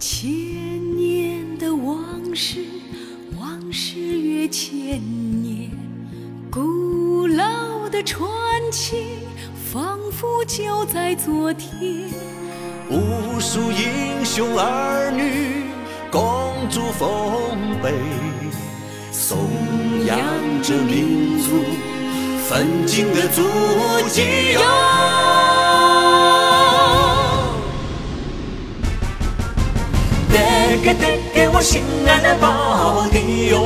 千年的往事往事越千年古老的传奇仿佛就在昨天。无数英雄儿女共筑丰碑颂扬着民族奋进的足迹。呀给得给我心爱的宝地哟，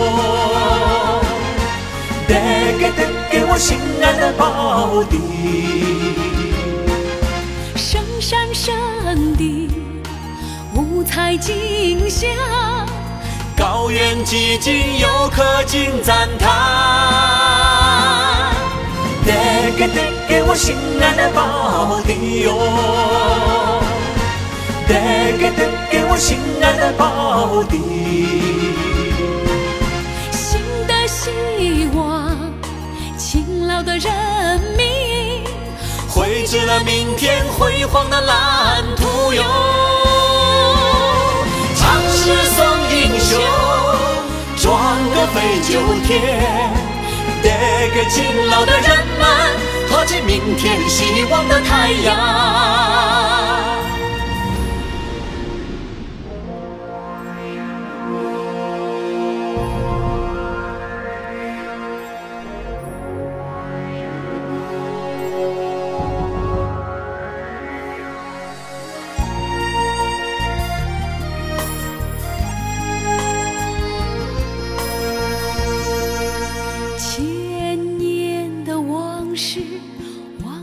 得给得给我心爱的宝地。圣山圣地，五彩竞相，高原寂静，游客尽赞叹。得给得给我心爱的宝地哟，我心爱的宝地。新的希望，勤劳的人民，绘制了明天辉煌的蓝图哟。唱诗颂英雄，壮歌飞九天，得给勤劳的人们托起明天希望的太阳。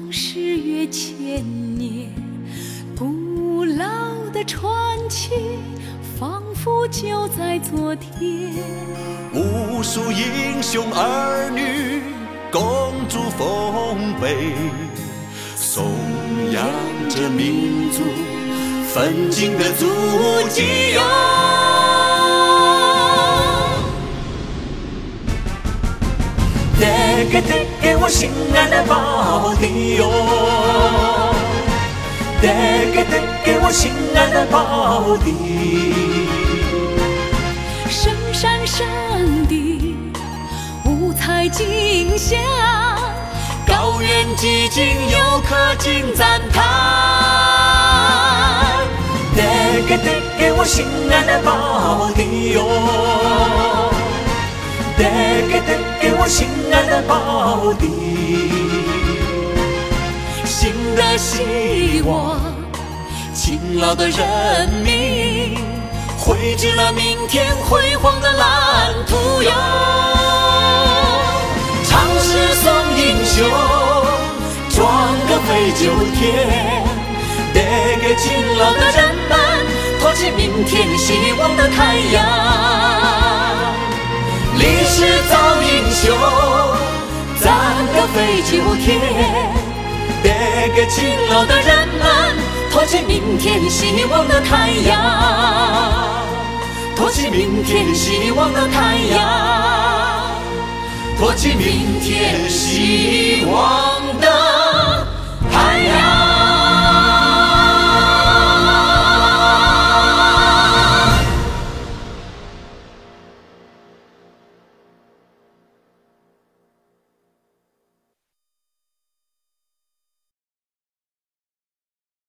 往事越千年，古老的传奇仿佛就在昨天。无数英雄儿女共筑丰碑，颂扬着民族奋进的足迹哟。得给得给我心爱的宝地哟，得给得给我心爱的宝地。圣山圣地，五彩竞相，高原寂静，游客尽赞叹。得给得给我心爱的宝地哟，得给得给我心爱的宝地。新的希望，勤劳的人民，绘制了明天辉煌的蓝图哟。唱诗颂英雄，壮歌飞九天，得给勤劳的人们托起明天希望的太阳。历史造英雄，赞歌飞机舞天，别给勤劳的人们托起明天希望的太阳，托起明天希望的太阳。托起明天希望。